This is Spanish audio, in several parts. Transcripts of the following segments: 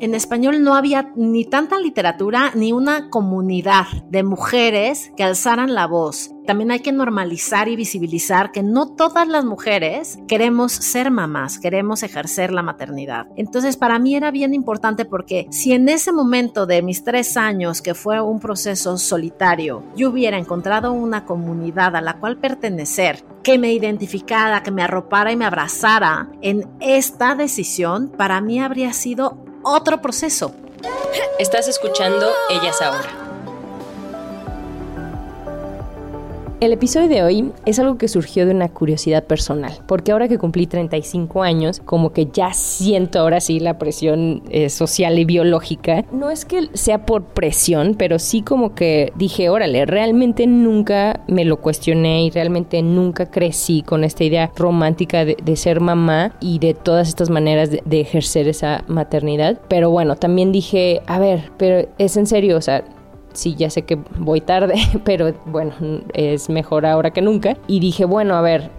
en español no había ni tanta literatura ni una comunidad de mujeres que alzaran la voz. También hay que normalizar y visibilizar que no todas las mujeres queremos ser mamás, queremos ejercer la maternidad. Entonces para mí era bien importante porque si en ese momento de mis tres años, que fue un proceso solitario, yo hubiera encontrado una comunidad a la cual pertenecer, que me identificara, que me arropara y me abrazara en esta decisión, para mí habría sido otro proceso. Estás escuchando Ellas Ahora El episodio de hoy es algo que surgió de una curiosidad personal, porque ahora que cumplí 35 años, como que ya siento ahora sí la presión eh, social y biológica. No es que sea por presión, pero sí como que dije, órale, realmente nunca me lo cuestioné y realmente nunca crecí con esta idea romántica de, ser mamá y de todas estas maneras de, de ejercer esa maternidad. Pero bueno, también dije, a ver, pero es en serio, o sea, sí, ya sé que voy tarde, pero bueno, es mejor ahora que nunca. Y dije, bueno, a ver,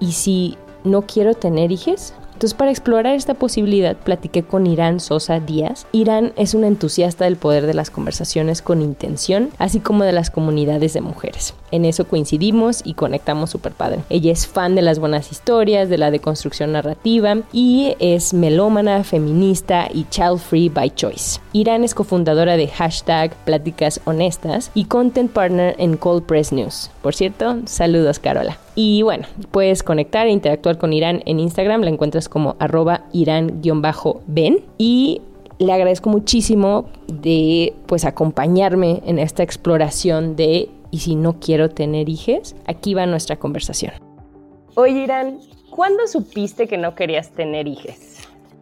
¿y si no quiero tener hijos? Entonces, para explorar esta posibilidad, platiqué con Irán Sosa Díaz. Irán es una entusiasta del poder de las conversaciones con intención, así como de las comunidades de mujeres. En eso coincidimos y conectamos súper padre. Ella es fan de las buenas historias, de la deconstrucción narrativa y es melómana, feminista y child free by choice. Irán es cofundadora de hashtag Pláticas Honestas y content partner en Cold Press News. Por cierto, saludos Carola. Y bueno, puedes conectar e interactuar con Irán en Instagram, la encuentras como arroba irán-ben y le agradezco muchísimo de pues acompañarme en esta exploración de y si no quiero tener hijos, aquí va nuestra conversación. Oye Irán, ¿cuándo supiste que no querías tener hijos?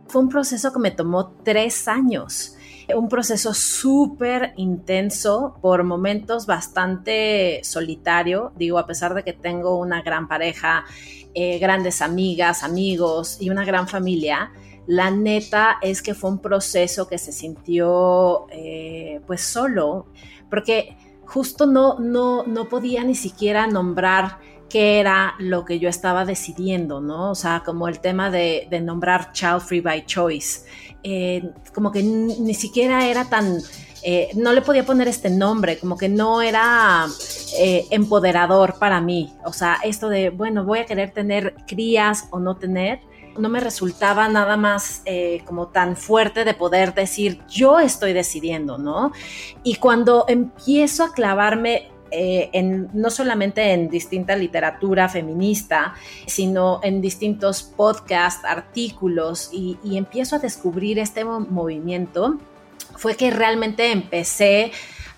Fue un proceso que me tomó tres años un proceso súper intenso, por momentos bastante solitario, digo, a pesar de que tengo una gran pareja, eh, grandes amigas, amigos y una gran familia, la neta es que fue un proceso que se sintió eh, pues solo, porque justo no, no, no podía ni siquiera nombrar qué era lo que yo estaba decidiendo, ¿no? O sea, como el tema de, de nombrar Child Free by Choice. Eh, como que ni siquiera era tan, eh, no le podía poner este nombre, como que no era eh, empoderador para mí. O sea, esto de, bueno, voy a querer tener crías o no tener, no me resultaba nada más como tan fuerte de poder decir, yo estoy decidiendo, ¿no? Y cuando empiezo a clavarme eh, no solamente en distinta literatura feminista, sino en distintos podcasts, artículos, y, empiezo a descubrir este movimiento, fue que realmente empecé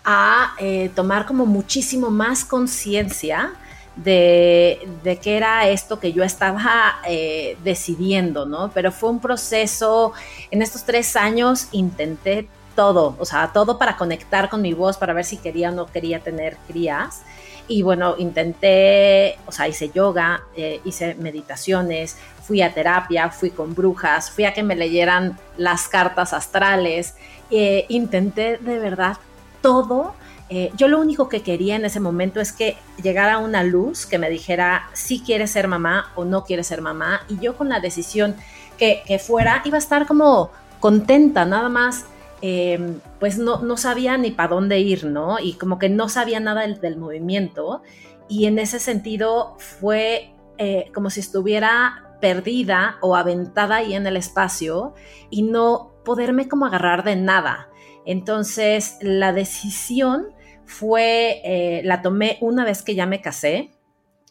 a eh, tomar como muchísimo más conciencia de, de, qué era esto que yo estaba eh, decidiendo, ¿no? Pero fue un proceso, en estos tres años intenté todo, o sea, todo para conectar con mi voz, para ver si quería o no quería tener crías. Y bueno, intenté, o sea, hice yoga, eh, hice meditaciones, fui a terapia, fui con brujas, fui a que me leyeran las cartas astrales, eh, intenté de verdad todo. Eh, yo lo único que quería en ese momento es que llegara una luz que me dijera si quieres ser mamá o no quieres ser mamá. Y yo con la decisión que, que fuera iba a estar como contenta, nada más Em, pues no, no, sabía ni para dónde ir, ¿no? Y como que no sabía nada del, movimiento. Y en ese sentido fue eh, como si estuviera perdida o aventada ahí en el espacio y no poderme como agarrar de nada. Entonces la decisión fue, eh, la tomé una vez que ya me casé.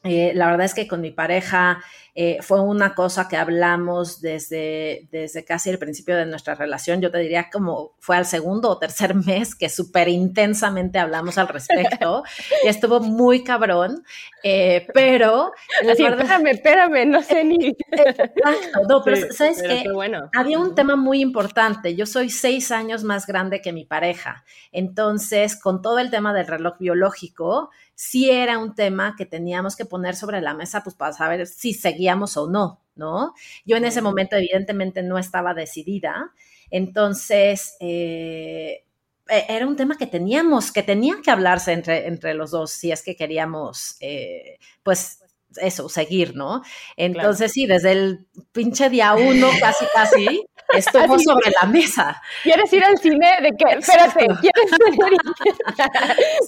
Eh, la verdad es que con mi pareja eh, fue una cosa que hablamos desde, desde casi el principio de nuestra relación. Yo te diría como fue al segundo o tercer mes que súper intensamente hablamos al respecto y estuvo muy cabrón, eh, pero... Así, espérame, espérame, no sé ni... Exacto, no, pero ¿sabes qué? Bueno. Había un tema muy importante. Yo soy seis años más grande que mi pareja. Entonces, con todo el tema del reloj biológico, sí era un tema que teníamos que poner sobre la mesa, pues para saber si seguíamos o no, ¿no? Yo en ese momento evidentemente no estaba decidida, entonces eh, e, era un tema que teníamos, que tenía que hablarse entre, entre los dos si es que queríamos, eh, pues eso, seguir, ¿no? Entonces sí, desde el pinche día uno, casi, casi, estuvo sobre la mesa. ¿Quieres ir al cine? ¿De qué? Espérate, ¿quieres ir?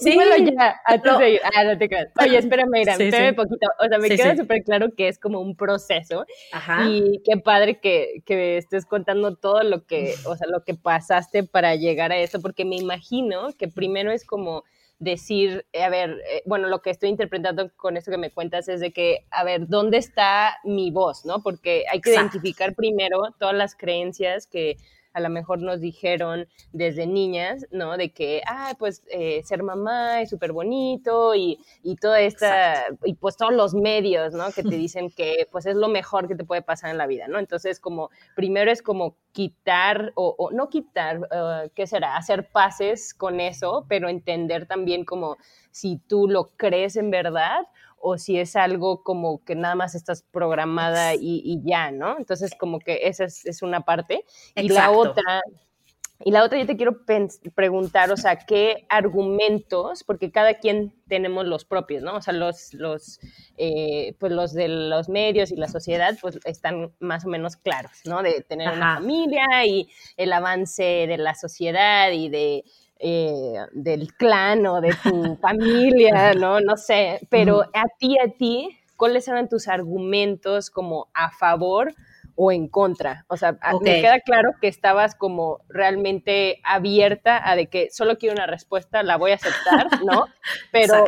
sí. ya, antes de ir. Ah, no te creas. Oye, espérame, mira, sí, poquito. O sea, me queda súper claro que es como un proceso. Ajá. Y qué padre que, que estés contando todo lo que, o sea, lo que pasaste para llegar a eso, porque me imagino que primero es como decir, eh, a ver, eh, bueno, lo que estoy interpretando con esto que me cuentas es de que, a ver, ¿dónde está mi voz? ¿No? Porque hay que identificar primero todas las creencias que a lo mejor nos dijeron desde niñas, ¿no? De que, ah, pues eh, ser mamá es súper bonito y, y toda esta, y pues todos los medios, ¿no? Que te dicen que pues es lo mejor que te puede pasar en la vida, ¿no? Entonces, como, primero es como quitar, o, no quitar, uh, ¿qué será? Hacer pases con eso, pero entender también como si tú lo crees en verdad o si es algo como que nada más estás programada y, ya, ¿no? Entonces, como que esa es, una parte. Y la otra, y la otra yo te quiero preguntar, o sea, ¿qué argumentos, porque cada quien tenemos los propios, ¿no? O sea, los, los, eh, pues los de los medios y la sociedad, pues están más o menos claros, ¿no? De tener una familia y el avance de la sociedad y de eh, del clan o de tu familia, ¿no? No sé, pero a ti, a ti, ¿cuáles eran tus argumentos como a favor o en contra? O sea, me queda claro que estabas como realmente abierta a de que solo quiero una respuesta, la voy a aceptar, ¿no? Pero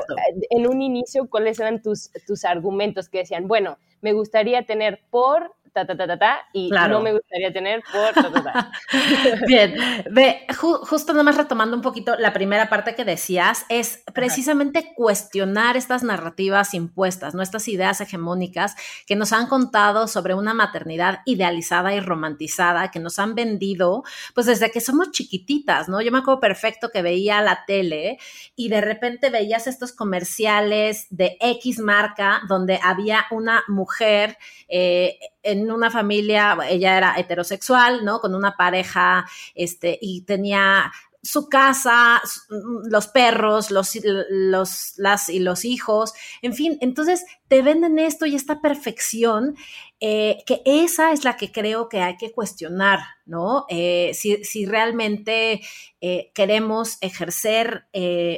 en un inicio, ¿cuáles eran tus, tus argumentos que decían, bueno, me gustaría tener por ta, ta, ta, ta, ta, y no me gustaría tener por ta, ta, ta. Bien, ve, justo nomás retomando un poquito la primera parte que decías, es precisamente cuestionar estas narrativas impuestas, ¿no? Estas ideas hegemónicas que nos han contado sobre una maternidad idealizada y romantizada, que nos han vendido, pues desde que somos chiquititas, ¿no? Yo me acuerdo perfecto que veía la tele y de repente veías estos comerciales de X marca donde había una mujer eh, en una familia, ella era heterosexual, ¿no? Con una pareja, este, y tenía su casa, los perros, los, los, las y los hijos, en fin, entonces te venden esto y esta perfección, eh, que esa es la que creo que hay que cuestionar, ¿no? Eh, si, realmente eh, queremos ejercer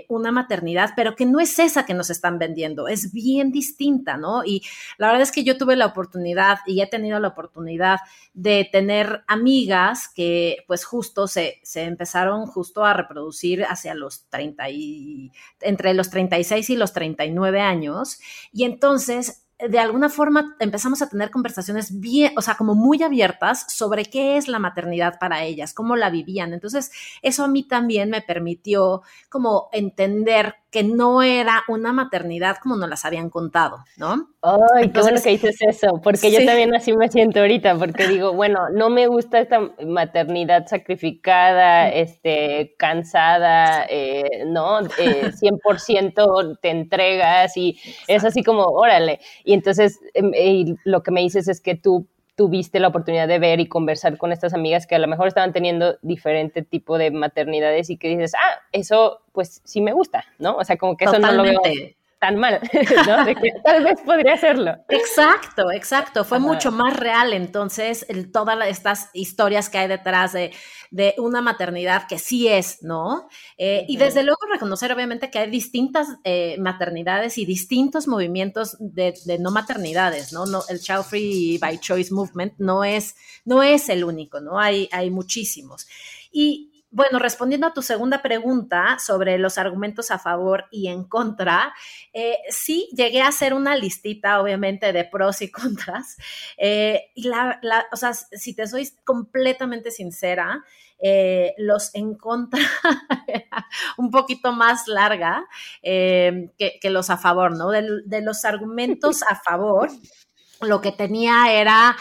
una maternidad, pero que no es esa que nos están vendiendo, es bien distinta, ¿no? Y la verdad es que yo tuve la oportunidad y he tenido la oportunidad de tener amigas que pues justo se, se empezaron justo a reproducir hacia los 30 y, entre los 36 y los 39 años, y entonces, de alguna forma empezamos a tener conversaciones bien, o sea, como muy abiertas sobre qué es la maternidad para ellas, cómo la vivían. Entonces, eso a mí también me permitió como entender que no era una maternidad como nos las habían contado, ¿no? Ay, qué bueno que dices eso, porque yo también así me siento ahorita, porque digo, bueno, no me gusta esta maternidad sacrificada, este, cansada, eh, ¿no? Eh, 100% te entregas y es así como, órale. Y entonces, em, lo que me dices es que tú tuviste la oportunidad de ver y conversar con estas amigas que a lo mejor estaban teniendo diferente tipo de maternidades y que dices, ah, eso pues sí me gusta, ¿no? O sea, como que eso no lo veo tan mal, ¿no? De que tal vez podría hacerlo. Exacto, exacto. Fue mucho más real entonces el, todas estas historias que hay detrás de, de una maternidad que sí es, ¿no? Eh, y desde luego reconocer obviamente que hay distintas eh, maternidades y distintos movimientos de, de, no maternidades, ¿no? no el Child Free by Choice Movement no es, no es el único, ¿no? Hay, hay muchísimos. Y, bueno, respondiendo a tu segunda pregunta sobre los argumentos a favor y en contra, eh, sí llegué a hacer una listita, obviamente, de pros y contras. Eh, y la, o sea, si te soy completamente sincera, eh, los en contra un poquito más larga que, los a favor, ¿no? de los argumentos a favor, lo que tenía era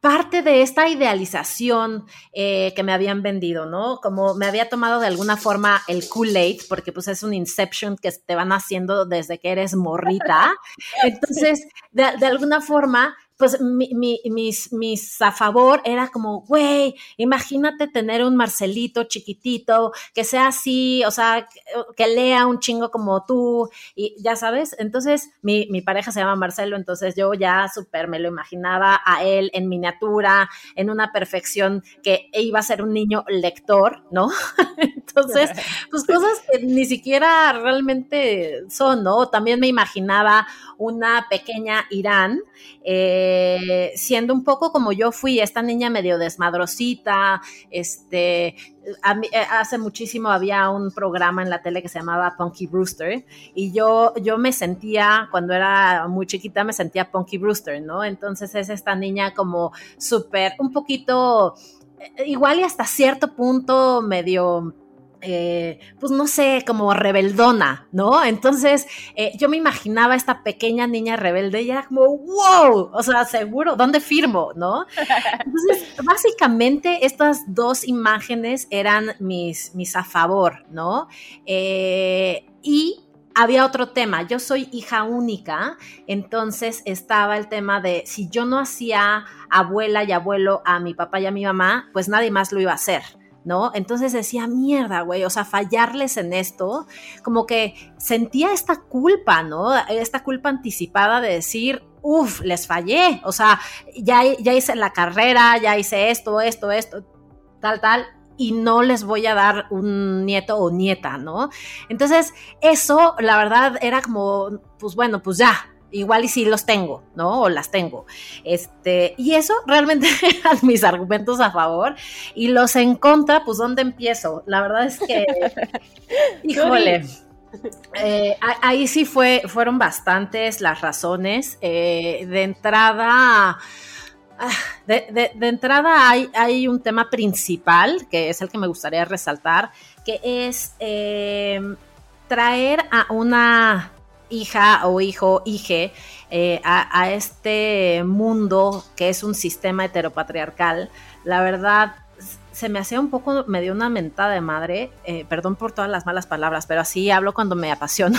parte de esta idealización eh, que me habían vendido, ¿no? Como me había tomado de alguna forma el Kool-Aid, porque pues es un Inception que te van haciendo desde que eres morrita. Entonces, de, de alguna forma, pues mis, mis a favor era como, güey, imagínate tener un Marcelito chiquitito, que sea así, o sea, que, lea un chingo como tú, y ya sabes, entonces mi, mi pareja se llama Marcelo, entonces yo ya súper me lo imaginaba a él en miniatura, en una perfección que iba a ser un niño lector, ¿no? entonces, pues cosas que ni siquiera realmente son, ¿no? También me imaginaba una pequeña Irán, eh, siendo un poco como yo fui, esta niña medio desmadrosita, este, eh, hace muchísimo había un programa en la tele que se llamaba Punky Brewster y yo, yo me sentía, cuando era muy chiquita, me sentía Punky Brewster, ¿no? Entonces es esta niña como súper, un poquito, eh, igual y hasta cierto punto medio eh, pues no sé, como rebeldona, ¿no? Entonces eh, yo me imaginaba esta pequeña niña rebelde y era como, wow, o sea, seguro, ¿dónde firmo, no? Entonces, básicamente estas dos imágenes eran mis, mis a favor, ¿no? Eh, y había otro tema, yo soy hija única, entonces estaba el tema de si yo no hacía abuela y abuelo a mi papá y a mi mamá, pues nadie más lo iba a hacer, ¿no? Entonces decía, mierda, güey, o sea, fallarles en esto, como que sentía esta culpa, ¿no? Esta culpa anticipada de decir, uff, les fallé, o sea, ya, ya hice la carrera, ya hice esto, esto, esto, tal, tal, y no les voy a dar un nieto o nieta, ¿no? Entonces, eso, la verdad, era como, pues bueno, pues ya, igual y sí los tengo, ¿no? O las tengo. Este, y eso realmente eran mis argumentos a favor. Y los en contra, pues ¿dónde empiezo? La verdad es que, híjole. Eh, ahí sí fue, fueron bastantes las razones. Eh, de entrada, ah, de, entrada hay, hay, un tema principal, que es el que me gustaría resaltar, que es eh, traer a una hija o hijo, hije, eh, a, este mundo que es un sistema heteropatriarcal, la verdad se me hacía un poco, me dio una mentada de madre, eh, perdón por todas las malas palabras, pero así hablo cuando me apasiono.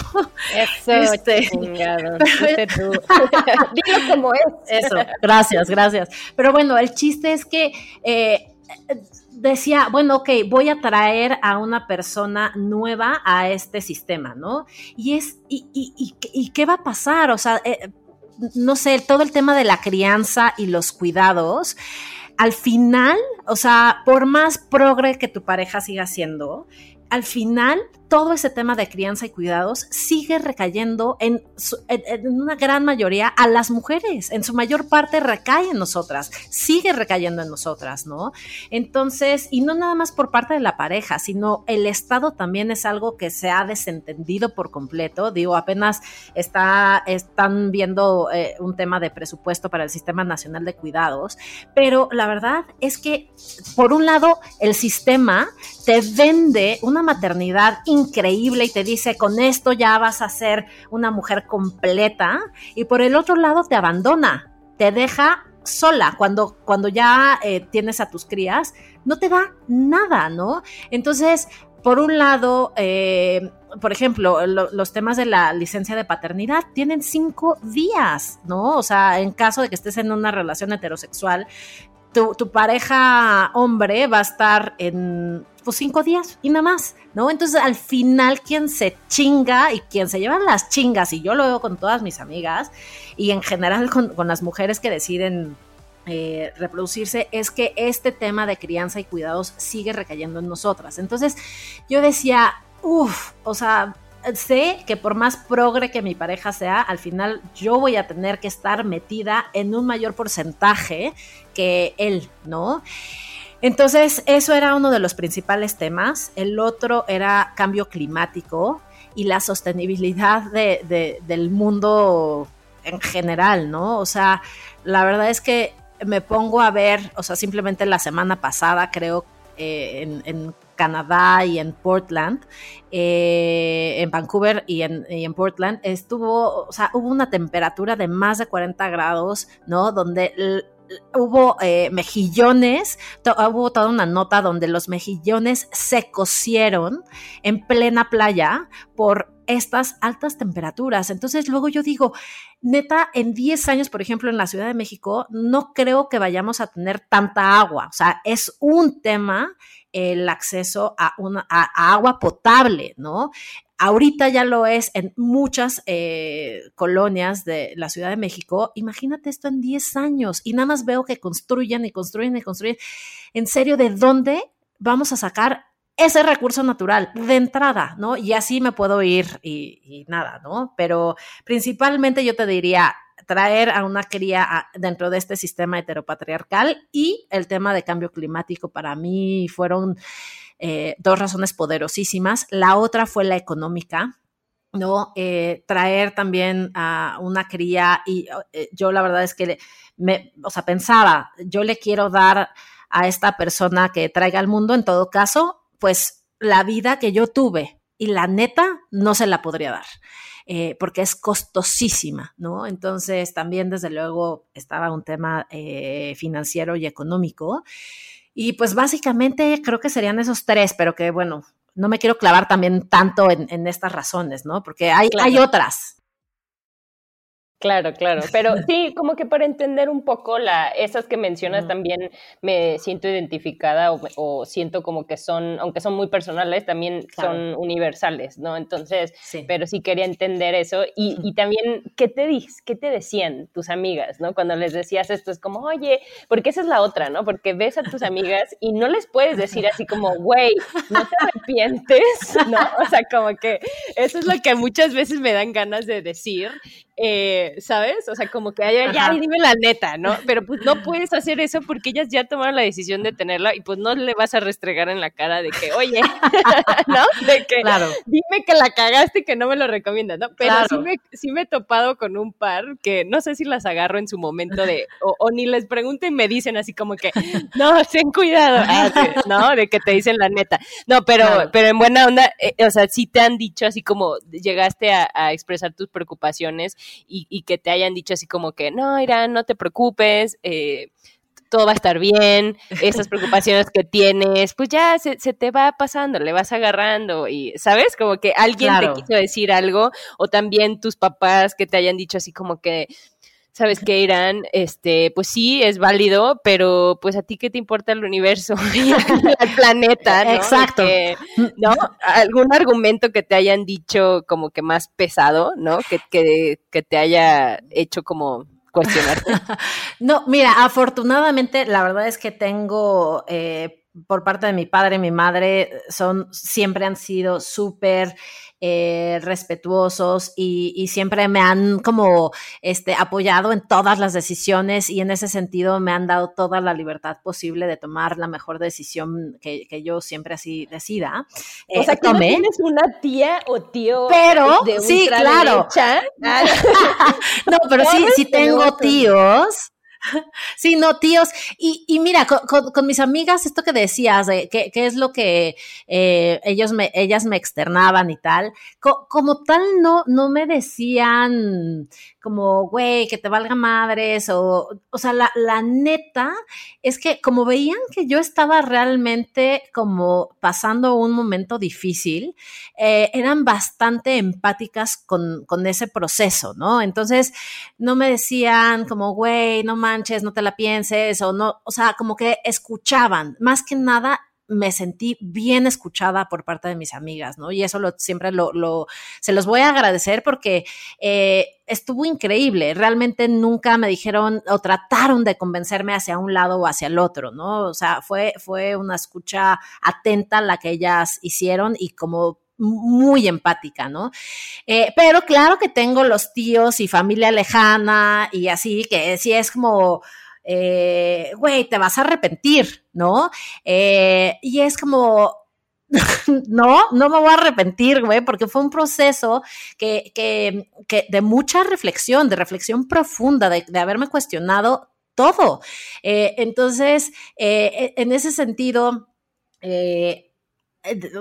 Eso, este, chingado, Dilo como es. Eso, gracias, gracias. Pero bueno, el chiste es que eh, decía, bueno, ok, voy a traer a una persona nueva a este sistema, ¿no? Y es, ¿y, y, y, qué va a pasar? O sea, eh, no sé, todo el tema de la crianza y los cuidados, al final, o sea, por más progre que tu pareja siga siendo, al final todo ese tema de crianza y cuidados sigue recayendo en, una gran mayoría a las mujeres. En su mayor parte recae en nosotras, sigue recayendo en nosotras, ¿no? Entonces, y no nada más por parte de la pareja, sino el Estado también es algo que se ha desentendido por completo. Digo, apenas está, están viendo eh, un tema de presupuesto para el Sistema Nacional de Cuidados, pero la verdad es que, por un lado, el sistema te vende una maternidad increíble y te dice, con esto ya vas a ser una mujer completa, y por el otro lado te abandona, te deja sola cuando, cuando ya eh, tienes a tus crías, no te da nada, ¿no? Entonces, por un lado, eh, por ejemplo, los temas de la licencia de paternidad tienen cinco días, ¿no? O sea, en caso de que estés en una relación heterosexual, tu, tu pareja hombre va a estar en pues cinco días y nada más, ¿no? Entonces al final quien se chinga y quien se lleva las chingas, y yo lo veo con todas mis amigas y en general con, las mujeres que deciden eh, reproducirse, es que este tema de crianza y cuidados sigue recayendo en nosotras. Entonces yo decía, uff, o sea, sé que por más progre que mi pareja sea, al final yo voy a tener que estar metida en un mayor porcentaje que él, ¿no? Entonces, eso era uno de los principales temas. El otro era cambio climático y la sostenibilidad del mundo en general, ¿no? O sea, la verdad es que me pongo a ver, o sea, simplemente la semana pasada creo eh, en, Canadá y en Portland, eh, en Vancouver y en, y en, Portland, estuvo, o sea, hubo una temperatura de más de 40 grados, ¿no? Donde hubo eh, mejillones, hubo toda una nota donde los mejillones se cocieron en plena playa por estas altas temperaturas. Entonces luego yo digo, neta, en 10 años, por ejemplo, en la Ciudad de México, no creo que vayamos a tener tanta agua. O sea, es un tema el acceso a, una, a agua potable, ¿no? Ahorita ya lo es en muchas eh, colonias de la Ciudad de México. Imagínate esto en 10 años y nada más veo que construyen y construyen y construyen. En serio, ¿de dónde vamos a sacar ese recurso natural de entrada, ¿no? Y así me puedo ir y, nada, ¿no? Pero principalmente yo te diría traer a una cría dentro de este sistema heteropatriarcal y el tema de cambio climático para mí fueron eh, dos razones poderosísimas. La otra fue la económica, ¿no? Eh, traer también a una cría y eh, yo la verdad es que me, o sea, pensaba, yo le quiero dar a esta persona que traiga al mundo, en todo caso, pues la vida que yo tuve y la neta no se la podría dar. Porque es costosísima, ¿no? Entonces también desde luego estaba un tema financiero y económico. Y pues básicamente creo que serían esos tres, pero que bueno, no me quiero clavar también tanto en, estas razones, ¿no? Porque hay, hay otras. Claro, claro, pero sí, como que para entender un poco la, esas que mencionas también me siento identificada o, siento como que son, aunque son muy personales, también son universales, ¿no? Entonces, pero sí quería entender eso y, y también, ¿qué te, ¿qué te decían tus amigas, ¿no? Cuando les decías esto, es como, oye, porque esa es la otra, ¿no? Porque ves a tus amigas y no les puedes decir así como, güey, no te arrepientes, ¿no? O sea, como que eso es lo que muchas veces me dan ganas de decir eh, ¿sabes? O sea, como que, ya, ya, dime la neta, ¿no? Pero pues no puedes hacer eso porque ellas ya tomaron la decisión de tenerla y pues no le vas a restregar en la cara de que, oye, ¿no? De que, claro. dime que la cagaste y que no me lo recomiendas, ¿no? Pero sí, me, sí me he topado con un par que no sé si las agarro en su momento de, o, ni les pregunto y me dicen así como que, no, ten cuidado, ah, ¿no? De que te dicen la neta. No, pero, pero en buena onda, eh, o sea, sí te han dicho así como llegaste a, a expresar tus preocupaciones y, que te hayan dicho así como que, no, Irán, no te preocupes, eh, todo va a estar bien, esas preocupaciones que tienes, pues ya se, te va pasando, le vas agarrando y, ¿sabes? Como que alguien te quiso decir algo o también tus papás que te hayan dicho así como que, sabes que Irán, este, pues sí, es válido, pero pues a ti qué te importa el universo el planeta, ¿no? Exacto. ¿No? Algún argumento que te hayan dicho como que más pesado, ¿no? Que, que, que te haya hecho como cuestionarte. no, mira, afortunadamente la verdad es que tengo... Eh, por parte de mi padre y mi madre son siempre han sido súper eh, respetuosos y, siempre me han como este, apoyado en todas las decisiones y en ese sentido me han dado toda la libertad posible de tomar la mejor decisión que, yo siempre así decida. o sea, que tienes una tía o tío pero, sí, claro. no, pero sí, sí tengo tíos Sí, no, tíos. Y, mira, con, mis amigas, esto que decías, de qué, es lo que eh, ellos me, ellas me externaban y tal, como tal no, no me decían como, güey, que te valga madres, o, o sea, la, la neta es que como veían que yo estaba realmente como pasando un momento difícil, eh, eran bastante empáticas con, con ese proceso, ¿no? Entonces, no me decían como, güey, no no te la pienses, o no, o sea, como que escuchaban, más que nada me sentí bien escuchada por parte de mis amigas, ¿no? Y eso lo, siempre lo, lo, se los voy a agradecer porque eh, estuvo increíble. Realmente nunca me dijeron o trataron de convencerme hacia un lado o hacia el otro, ¿no? O sea, fue, fue una escucha atenta la que ellas hicieron y como muy empática, ¿no? Eh, pero claro que tengo los tíos y familia lejana y así, que sí es como eh, güey, te vas a arrepentir, ¿no? Eh, y es como, no, no me voy a arrepentir, güey, porque fue un proceso que, que, que de mucha reflexión, de reflexión profunda, de, de haberme cuestionado todo. Entonces, en ese sentido,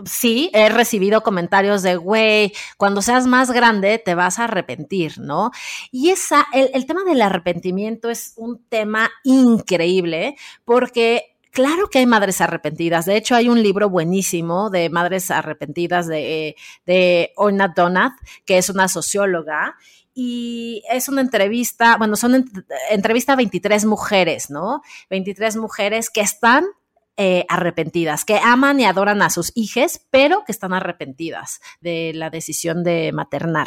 sí, he recibido comentarios de, güey, cuando seas más grande te vas a arrepentir, ¿no? Y esa, el, el tema del arrepentimiento es un tema increíble porque Claro que hay madres arrepentidas. De hecho, hay un libro buenísimo de madres arrepentidas de, de Orna Donath, que es una socióloga, y es una entrevista, bueno, son ent entrevista a 23 mujeres, ¿no? 23 mujeres que están eh, arrepentidas, que aman y adoran a sus hijos, pero que están arrepentidas de la decisión de maternar.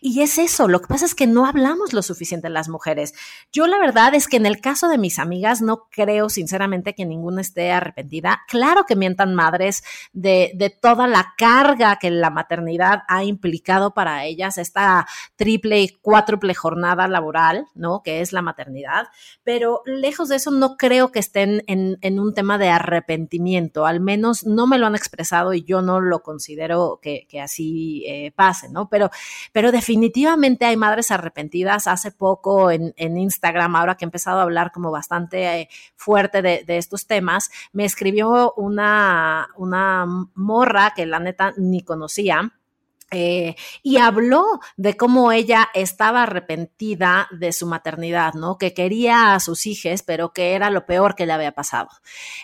Y es eso, lo que pasa es que no hablamos lo suficiente las mujeres. Yo la verdad es que en el caso de mis amigas no creo sinceramente que ninguna esté arrepentida. Claro que mientan madres de, de toda la carga que la maternidad ha implicado para ellas, esta triple y cuádruple jornada laboral, ¿no? Que es la maternidad. Pero lejos de eso no creo que estén en, en un tema de arrepentimiento, al menos no me lo han expresado y yo no lo considero que, que así eh, pase, ¿no? Pero, pero definitivamente hay madres arrepentidas. Hace poco en, en Instagram, ahora que he empezado a hablar como bastante eh, fuerte de, de, estos temas, me escribió una, una morra que la neta ni conocía eh, y habló de cómo ella estaba arrepentida de su maternidad, ¿no? Que quería a sus hijos, pero que era lo peor que le había pasado.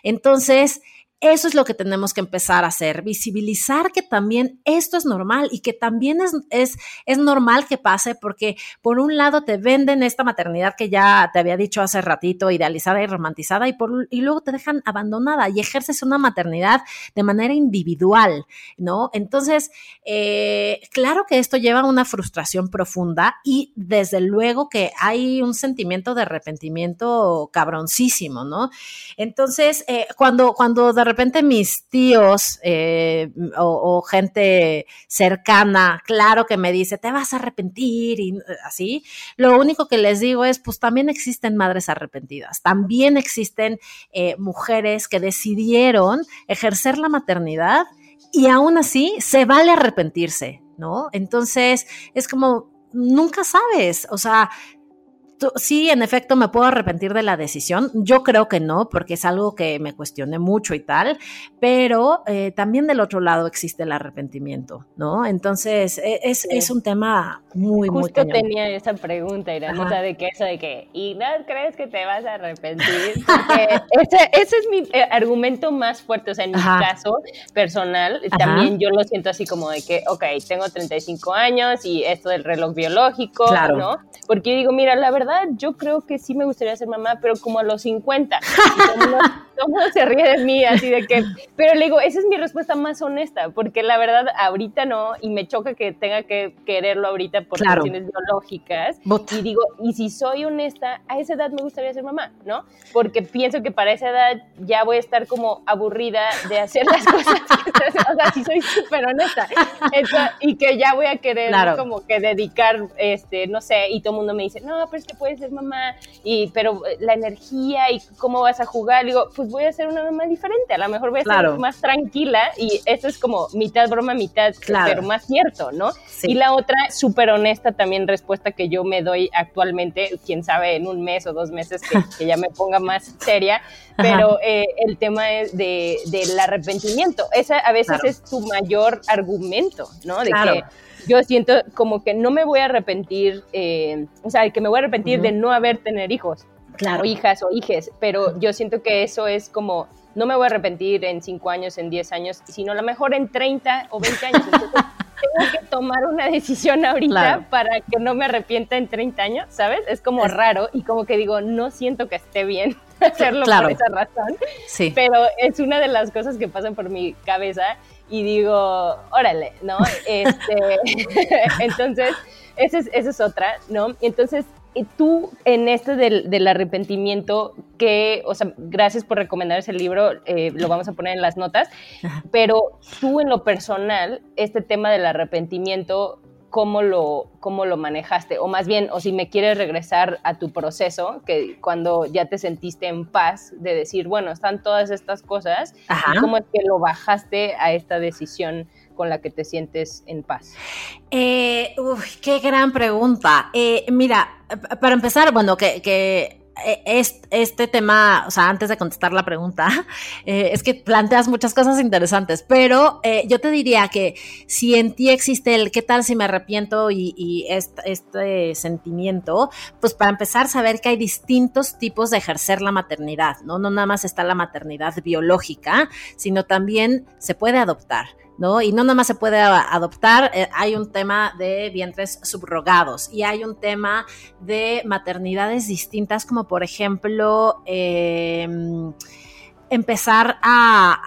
Entonces, eso es lo que tenemos que empezar a hacer, visibilizar que también esto es normal y que también es, es, es, normal que pase porque por un lado te venden esta maternidad que ya te había dicho hace ratito, idealizada y romantizada, y, por, y luego te dejan abandonada y ejerces una maternidad de manera individual, ¿no? Entonces, eh, claro que esto lleva a una frustración profunda y desde luego que hay un sentimiento de arrepentimiento cabroncísimo, ¿no? Entonces, eh, cuando, cuando de repente mis tíos eh, o, gente cercana, claro que me dice, te vas a arrepentir y así, lo único que les digo es, pues también existen madres arrepentidas, también existen eh, mujeres que decidieron ejercer la maternidad y aún así se vale arrepentirse, ¿no? Entonces, es como, nunca sabes, o sea, sí, en efecto, me puedo arrepentir de la decisión. Yo creo que no, porque es algo que me cuestioné mucho y tal, pero eh, también del otro lado existe el arrepentimiento, ¿no? Entonces, e, es, sí. es un tema muy, Justo muy cañón. tenía esa pregunta, Iranita, de que eso de que, ¿y no crees que te vas a arrepentir? Porque ese, ese, es mi eh, argumento más fuerte, o sea, en Ajá. mi caso personal, Ajá. también yo lo siento así como de que, ok, tengo 35 años y esto del reloj biológico, claro. ¿no? Porque yo digo, mira, la verdad, yo creo que sí me gustaría ser mamá, pero como a los 50. Todo mundo se ríe de mí, así de que, pero le digo, esa es mi respuesta más honesta, porque la verdad, ahorita no, y me choca que tenga que quererlo ahorita por claro. cuestiones biológicas. But. Y digo, y si soy honesta, a esa edad me gustaría ser mamá, ¿no? Porque pienso que para esa edad ya voy a estar como aburrida de hacer las cosas. o sea, si soy súper honesta. Entonces, y que ya voy a querer claro. como que dedicar, este, no sé, y todo el mundo me dice, no, pero es que puedes ser mamá, y, pero la energía y cómo vas a jugar, digo, pues voy a ser una mamá diferente, a lo mejor voy a claro. ser más tranquila, y esto es como mitad broma, mitad, claro. pero más cierto, ¿no? Sí. Y la otra, súper honesta también respuesta que yo me doy actualmente, quién sabe, en un mes o dos meses que, que ya me ponga más seria, pero eh, el tema es de, del arrepentimiento. Esa a veces claro. es tu mayor argumento, ¿no? De claro. que yo siento como que no me voy a arrepentir, eh, o sea, que me voy a arrepentir uh -huh. de no haber tener hijos, claro. o hijas o hijes, pero yo siento que eso es como, no me voy a arrepentir en 5 años, en 10 años, sino a lo mejor en 30 o 20 años. Entonces, tengo que tomar una decisión ahorita claro. para que no me arrepienta en 30 años, ¿sabes? Es como raro y como que digo, no siento que esté bien hacerlo claro. por esa razón, sí. pero es una de las cosas que pasan por mi cabeza y digo, órale, ¿no? Este, entonces, esa es, esa es otra, ¿no? Entonces, tú en este del, del, arrepentimiento, que, o sea, gracias por recomendar ese libro, eh, lo vamos a poner en las notas, pero tú en lo personal, este tema del arrepentimiento, cómo lo, cómo lo manejaste, o más bien, o si me quieres regresar a tu proceso, que cuando ya te sentiste en paz de decir, bueno, están todas estas cosas, y cómo es que lo bajaste a esta decisión con la que te sientes en paz? Eh, qué gran pregunta. Eh, mira, para empezar, bueno, que, que este tema, o sea, antes de contestar la pregunta, eh, es que planteas muchas cosas interesantes, pero eh, yo te diría que si en ti existe el qué tal si me arrepiento y, este, sentimiento, pues para empezar, saber que hay distintos tipos de ejercer la maternidad, ¿no? No nada más está la maternidad biológica, sino también se puede adoptar. ¿No? Y no nada más se puede adoptar, eh, hay un tema de vientres subrogados y hay un tema de maternidades distintas, como por ejemplo, em, empezar a,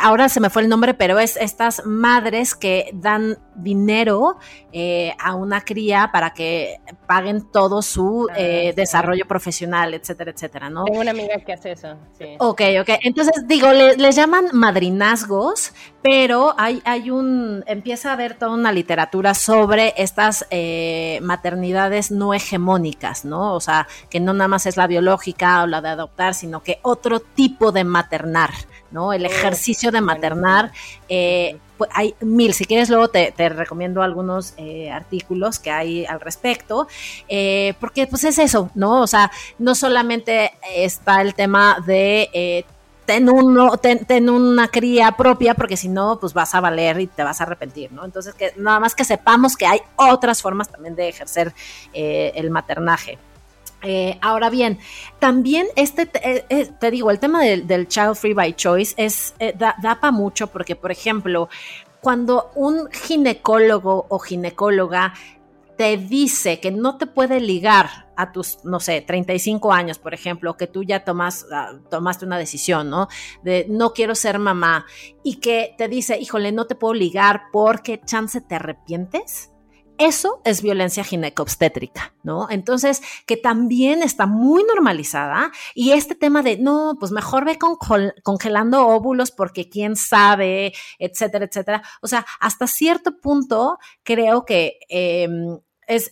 ahora se me fue el nombre, pero es estas madres que dan dinero eh, a una cría para que paguen todo su ah, eh, desarrollo profesional, etcétera, etcétera, ¿no? Tengo una amiga que hace eso, sí. Ok, ok. Entonces, digo, les llaman madrinazgos, pero hay, hay un, empieza a haber toda una literatura sobre estas eh, maternidades no hegemónicas, ¿no? O sea, que no nada más es la biológica o la de adoptar, sino que otro tipo de maternar. ¿No? El oh, ejercicio de maternar. Eh, pues hay mil, si quieres luego te, recomiendo algunos eh, artículos que hay al respecto, eh, porque pues es eso, ¿no? O sea, no solamente está el tema de... Ten, uno, ten, una cría propia, porque si no, pues vas a valer y te vas a arrepentir, ¿no? Entonces, que nada más que sepamos que hay otras formas también de ejercer el maternaje. Eh, ahora bien, también este, eh, eh, te digo, el tema del, child free by choice es, da, para mucho porque, por ejemplo, cuando un ginecólogo o ginecóloga te dice que no te puede ligar a tus, no sé, 35 años, por ejemplo, que tú ya tomas, ah, tomaste una decisión, ¿no? De no quiero ser mamá y que te dice, híjole, no te puedo ligar porque chance te arrepientes eso es violencia ginecobstétrica, ¿no? Entonces, que también está muy normalizada y este tema de, no, pues mejor ve congelando óvulos porque quién sabe, etcétera, etcétera. O sea, hasta cierto punto creo que... Em, es,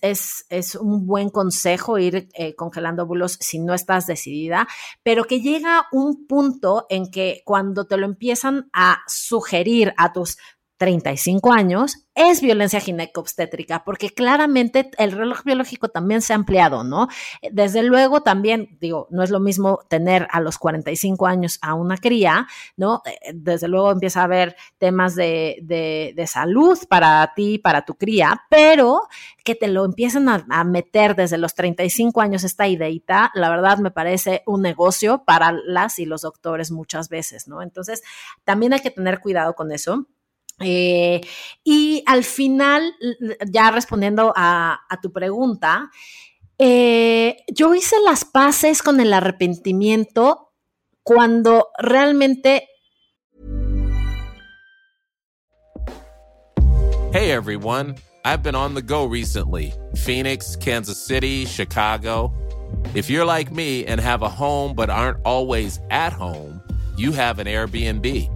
es, un buen consejo ir eh, congelando óvulos si no estás decidida, pero que llega un punto en que cuando te lo empiezan a sugerir a tus 35 años, es violencia ginecobstétrica, porque claramente el reloj biológico también se ha ampliado, ¿no? Desde luego también, digo, no es lo mismo tener a los 45 años a una cría, ¿no? Eh, desde luego empieza a haber temas de, de, salud para ti, para tu cría, pero que te lo empiecen a, a, meter desde los 35 años esta ideita, la verdad me parece un negocio para las y los doctores muchas veces, ¿no? Entonces, también hay que tener cuidado con eso. Eh, y al final, ya respondiendo a, tu pregunta, eh, yo hice las paces con el arrepentimiento cuando realmente... Hey everyone, I've been on the go recently. Phoenix, Kansas City, Chicago. If you're like me and have a home but aren't always at home, you have an Airbnb.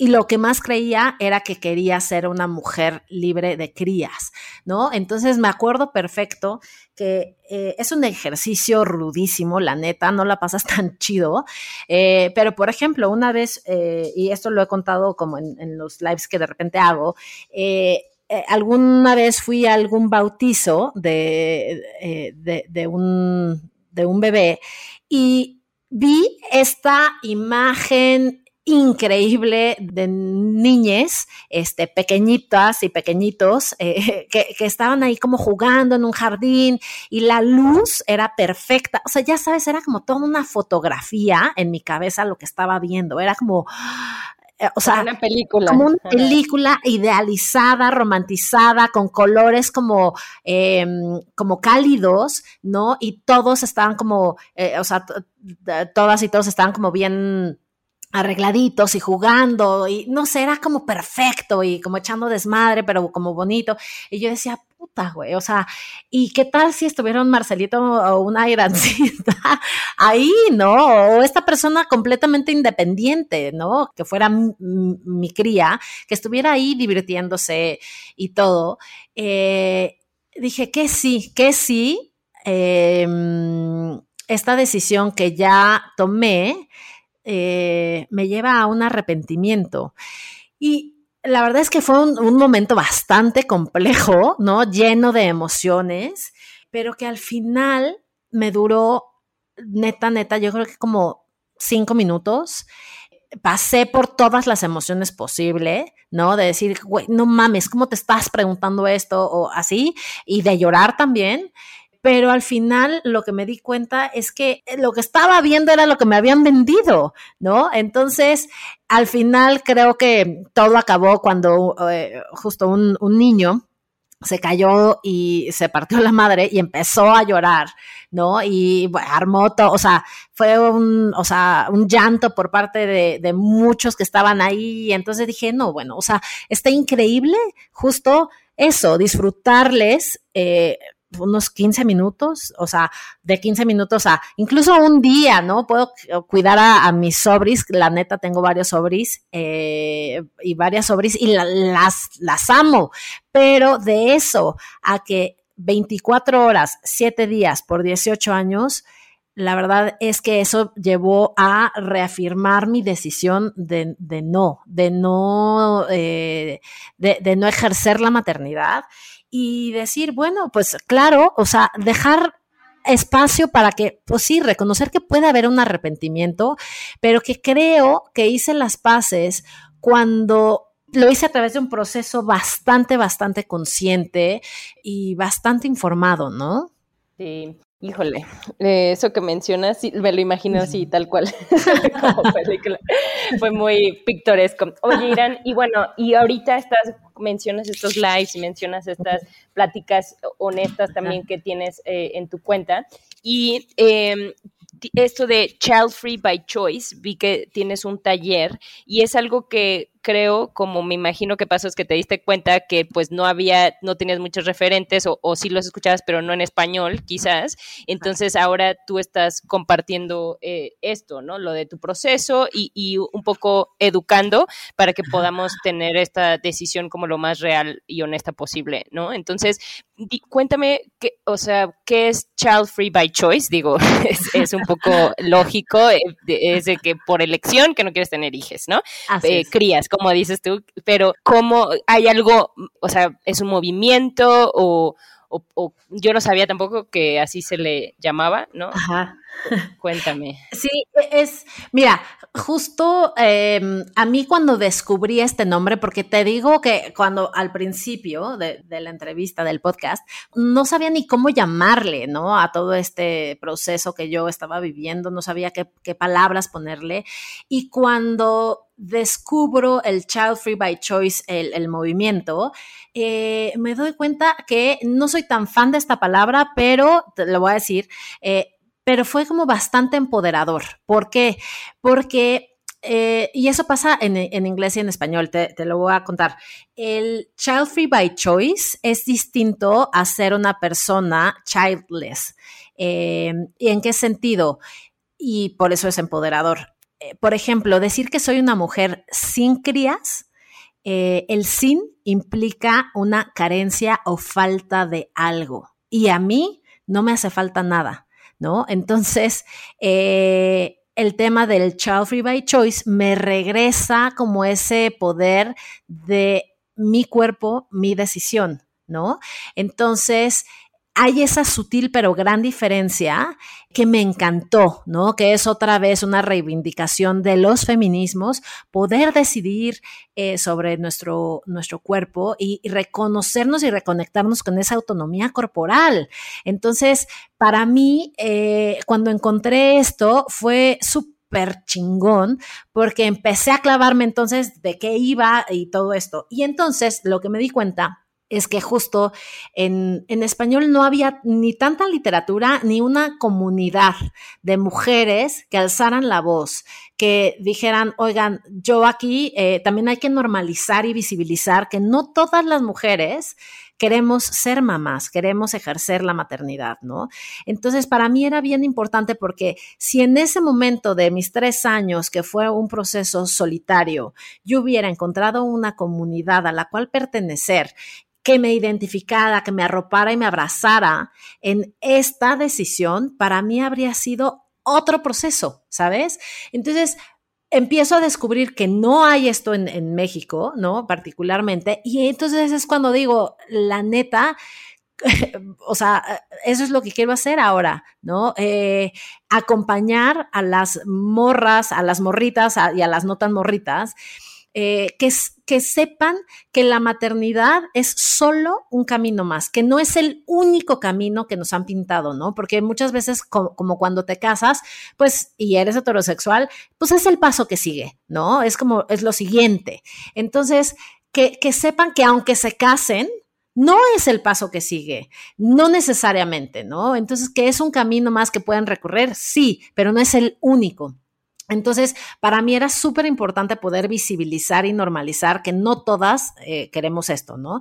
Y lo que más creía era que quería ser una mujer libre de crías, ¿no? Entonces me acuerdo perfecto que eh, es un ejercicio rudísimo, la neta, no la pasas tan chido, eh, pero por ejemplo, una vez, eh, y esto lo he contado como en, los lives que de repente hago, alguna vez fui a algún bautizo de, de, un, de un bebé y vi esta imagen increíble de niñes, este, pequeñitas y pequeñitos, eh, que, que, estaban ahí como jugando en un jardín y la luz era perfecta. O sea, ya sabes, era como toda una fotografía en mi cabeza lo que estaba viendo. Era como, eh, o sea, una película. como una película idealizada, romantizada, con colores como, em, como cálidos, ¿no? Y todos estaban como, eh, o sea, todas y todos estaban como bien arregladitos y jugando y no sé, era como perfecto y como echando desmadre, pero como bonito. Y yo decía, puta, güey, o sea, ¿y qué tal si estuviera un Marcelito o una Irancita ahí, ¿no? O esta persona completamente independiente, ¿no? Que fuera mi, cría, que estuviera ahí divirtiéndose y todo. Eh, dije que sí, que sí. Em, esta decisión que ya tomé, eh, me lleva a un arrepentimiento. Y la verdad es que fue un, momento bastante complejo, ¿no? Lleno de emociones, pero que al final me duró, neta, neta, yo creo que como cinco minutos. Pasé por todas las emociones posibles, ¿no? De decir, güey, no mames, ¿cómo te estás preguntando esto? O así, y de llorar también pero al final lo que me di cuenta es que lo que estaba viendo era lo que me habían vendido, ¿no? Entonces, al final creo que todo acabó cuando eh, justo un, niño se cayó y se partió la madre y empezó a llorar, ¿no? Y armó todo, o sea, fue un, o sea, un llanto por parte de, muchos que estaban ahí. Entonces dije, no, bueno, o sea, está increíble justo eso, disfrutarles. Eh, unos 15 minutos, o sea, de 15 minutos a incluso un día, ¿no? Puedo cuidar a, mis sobris, la neta tengo varios sobris eh, y varias sobris y las, las amo, pero de eso a que 24 horas, 7 días por 18 años, la verdad es que eso llevó a reafirmar mi decisión de, no, de no, eh, de, de no ejercer la maternidad y decir, bueno, pues claro, o sea, dejar espacio para que, pues sí, reconocer que puede haber un arrepentimiento, pero que creo que hice las paces cuando lo hice a través de un proceso bastante, bastante consciente y bastante informado, ¿no? Sí, Híjole, eh, eso que mencionas, me lo imagino así, tal cual, como película. Fue muy pictoresco. Oye, Irán, y bueno, y ahorita estás, mencionas estos lives y mencionas estas pláticas honestas también que tienes eh, en tu cuenta. Y eh, esto de Child Free by Choice, vi que tienes un taller y es algo que creo, como me imagino que pasó, es que te diste cuenta que pues no había, no tenías muchos referentes o, o sí los escuchabas, pero no en español, quizás. Entonces ahora tú estás compartiendo eh, esto, ¿no? Lo de tu proceso y, y, un poco educando para que podamos tener esta decisión como lo más real y honesta posible, ¿no? Entonces, cuéntame, qué, o sea, ¿qué es Child Free by Choice? Digo, es, un poco lógico, eh, es de que por elección que no quieres tener hijos, ¿no? Eh, crías como dices tú, pero ¿cómo hay algo, o sea, es un movimiento o, o, yo no sabía tampoco que así se le llamaba, ¿no? Ajá. Cuéntame. Sí, es, mira, justo em, a mí cuando descubrí este nombre, porque te digo que cuando al principio de, la entrevista del podcast, no sabía ni cómo llamarle, ¿no? A todo este proceso que yo estaba viviendo, no sabía qué, palabras ponerle. Y cuando descubro el Child Free by Choice, el, movimiento, eh, me doy cuenta que no soy tan fan de esta palabra, pero te lo voy a decir, eh, pero fue como bastante empoderador. ¿Por qué? Porque, eh, y eso pasa en, inglés y en español, te, lo voy a contar. El child free by choice es distinto a ser una persona childless. Eh, ¿Y en qué sentido? Y por eso es empoderador. Eh, por ejemplo, decir que soy una mujer sin crías, el sin implica una carencia o falta de algo. Y a mí no me hace falta nada. ¿No? Entonces, eh, el tema del child free by choice me regresa como ese poder de mi cuerpo, mi decisión, ¿no? Entonces, hay esa sutil pero gran diferencia que me encantó, ¿no? Que es otra vez una reivindicación de los feminismos, poder decidir eh, sobre nuestro, nuestro cuerpo y, reconocernos y reconectarnos con esa autonomía corporal. Entonces, para mí, eh, cuando encontré esto, fue súper súper chingón porque empecé a clavarme entonces de qué iba y todo esto. Y entonces lo que me di cuenta es que justo en, en, español no había ni tanta literatura ni una comunidad de mujeres que alzaran la voz, que dijeran, oigan, yo aquí eh, también hay que normalizar y visibilizar que no todas las mujeres queremos ser mamás, queremos ejercer la maternidad, ¿no? Entonces, para mí era bien importante porque si en ese momento de mis tres años, que fue un proceso solitario, yo hubiera encontrado una comunidad a la cual pertenecer que me identificara, que me arropara y me abrazara en esta decisión, para mí habría sido otro proceso, ¿sabes? Entonces, empiezo a descubrir que no hay esto en, México, ¿no? Particularmente. Y entonces es cuando digo, la neta, o sea, eso es lo que quiero hacer ahora, ¿no? Eh, acompañar a las morras, a las morritas y a las no tan morritas eh, que, que sepan que la maternidad es solo un camino más, que no es el único camino que nos han pintado, ¿no? Porque muchas veces, como, cuando te casas, pues, y eres heterosexual, pues es el paso que sigue, ¿no? Es como, es lo siguiente. Entonces, que, que sepan que aunque se casen, no es el paso que sigue, no necesariamente, ¿no? Entonces, que es un camino más que pueden recorrer, sí, pero no es el único. Entonces, para mí era súper importante poder visibilizar y normalizar que no todas eh, queremos esto, ¿no?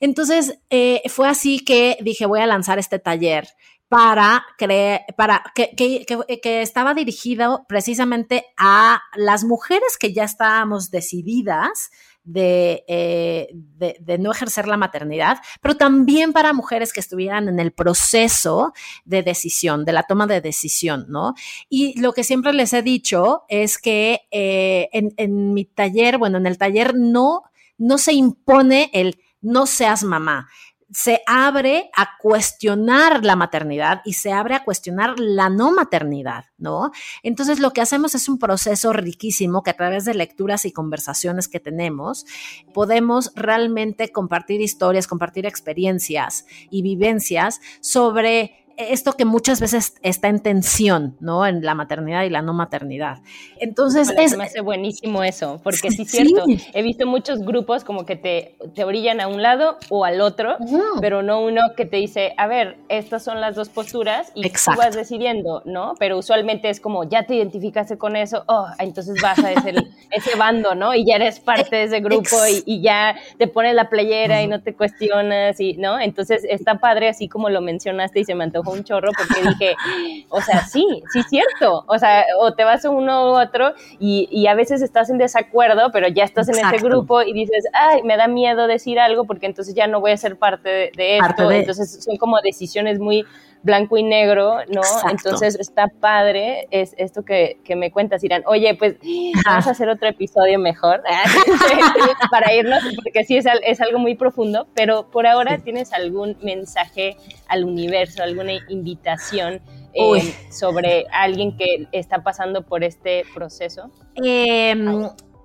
Entonces, eh, fue así que dije, voy a lanzar este taller para, creer, para que, que, que, estaba dirigido precisamente a las mujeres que ya estábamos decididas eh, de, de, no ejercer la maternidad, pero también para mujeres que estuvieran en el proceso de decisión, de la toma de decisión, ¿no? Y lo que siempre les he dicho es que eh, en, en mi taller, bueno, en el taller no, no se impone el no seas mamá se abre a cuestionar la maternidad y se abre a cuestionar la no maternidad, ¿no? Entonces lo que hacemos es un proceso riquísimo que a través de lecturas y conversaciones que tenemos podemos realmente compartir historias, compartir experiencias y vivencias sobre esto que muchas veces está en tensión, ¿no? En la maternidad y la no maternidad. Entonces es... Me hace buenísimo eso, porque sí es cierto, he visto muchos grupos como que te, te orillan a un lado o al otro, pero no uno que te dice, a ver, estas son las dos posturas y tú vas decidiendo, ¿no? Pero usualmente es como, ya te identificaste con eso, oh, entonces vas a ese, ese bando, ¿no? Y ya eres parte de ese grupo y, y, ya te pones la playera y no te cuestionas, y, ¿no? Entonces está padre así como lo mencionaste y se me antojó un chorro porque dije, o sea, sí, sí es cierto. O sea, o te vas a uno u otro y, y a veces estás en desacuerdo, pero ya estás en ese grupo y dices, ay, me da miedo decir algo porque entonces ya no voy a ser parte de, esto. Entonces son como decisiones muy blanco y negro, ¿no? Entonces está padre es esto que, que me cuentas, Irán. Oye, pues vamos a hacer otro episodio mejor para irnos, porque sí es, es, algo muy profundo, pero por ahora tienes algún mensaje al universo, alguna invitación eh, sobre alguien que está pasando por este proceso. Eh,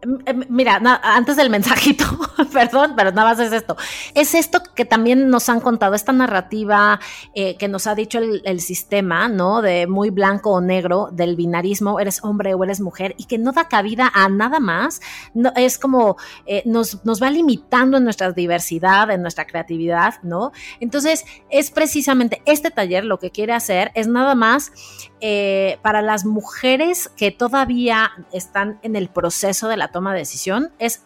Em, mira, antes del mensajito, perdón, pero nada más es esto. Es esto que también nos han contado, esta narrativa eh, que nos ha dicho el, sistema, ¿no? De muy blanco o negro, del binarismo, eres hombre o eres mujer, y que no da cabida a nada más. No, es como eh, nos, nos va limitando en nuestra diversidad, en nuestra creatividad, ¿no? Entonces, es precisamente este taller lo que quiere hacer, es nada más eh, para las mujeres que todavía están en el proceso de la toma de decisión, es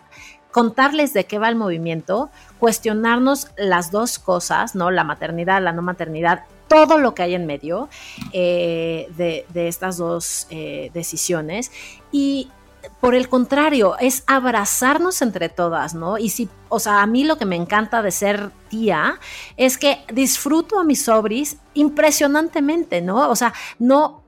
contarles de qué va el movimiento, cuestionarnos las dos cosas, ¿no? La maternidad, la no maternidad, todo lo que hay en medio eh, de, estas dos eh, decisiones y por el contrario, es abrazarnos entre todas, ¿no? Y si, o sea, a mí lo que me encanta de ser tía es que disfruto a mis sobris impresionantemente, ¿no? O sea, no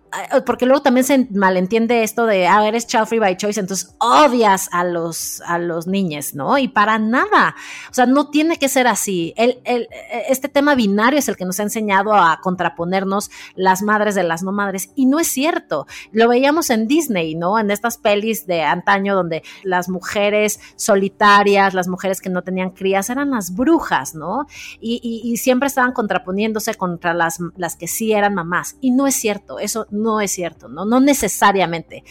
porque luego también se malentiende esto de, ah, eres child free by choice, entonces odias a los, a los niños, ¿no? Y para nada. O sea, no tiene que ser así. El, el, este tema binario es el que nos ha enseñado a contraponernos las madres de las no madres. Y no es cierto. Lo veíamos en Disney, ¿no? En estas pelis de antaño donde las mujeres solitarias, las mujeres que no tenían crías, eran las brujas, ¿no? Y, y, y siempre estaban contraponiéndose contra las, las que sí eran mamás. Y no es cierto. Eso no no es cierto, ¿no? No necesariamente.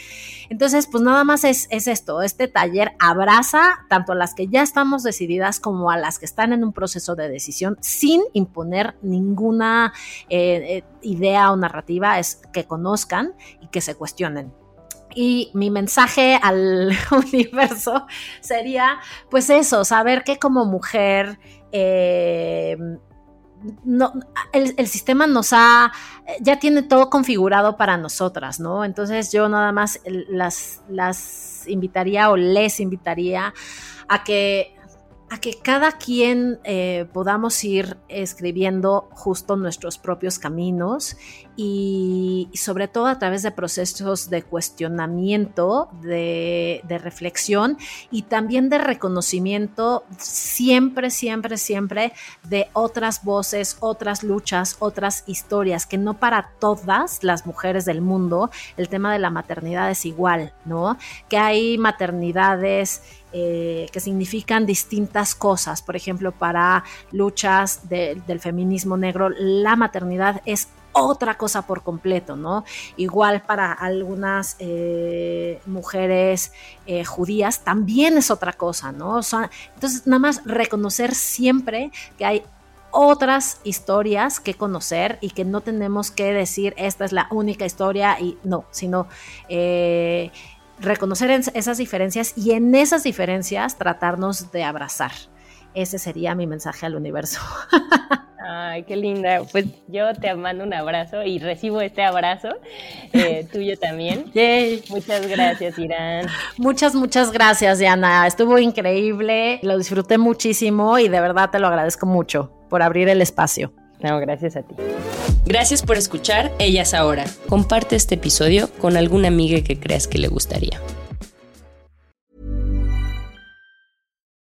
Entonces, pues nada más es, esto, este taller abraza tanto a las que ya estamos decididas como a las que están en un proceso de decisión sin imponer ninguna eh, eh, idea o narrativa, es que conozcan y que se cuestionen. Y mi mensaje al universo sería, pues eso, saber que como mujer eh, no, el, sistema nos ha, ya tiene todo configurado para nosotras, ¿no? Entonces yo nada más las, las invitaría o les invitaría a que a que cada quien eh, podamos ir escribiendo justo nuestros propios caminos y, sobre todo a través de procesos de cuestionamiento, de, de, reflexión y también de reconocimiento siempre, siempre, siempre de otras voces, otras luchas, otras historias, que no para todas las mujeres del mundo el tema de la maternidad es igual, ¿no? Que hay maternidades eh, que significan distintas cosas. Por ejemplo, para luchas del feminismo negro, la maternidad es otra cosa por completo, ¿no? Igual para algunas eh, mujeres eh, judías también es otra cosa, ¿no? entonces, nada más reconocer siempre que hay otras historias que conocer y que no tenemos que decir esta es la única historia y no, sino reconocer esas diferencias y en esas diferencias tratarnos de abrazar. Ese sería mi mensaje al universo. Ay, qué linda. Pues yo te mando un abrazo y recibo este abrazo eh, tuyo también. Muchas gracias, Irán. Muchas, muchas gracias, Diana. Estuvo increíble, lo disfruté muchísimo y de verdad te lo agradezco mucho por abrir el espacio. No, gracias a ti. Gracias por escuchar Ellas Ahora. Comparte este episodio con alguna amiga que creas que le gustaría.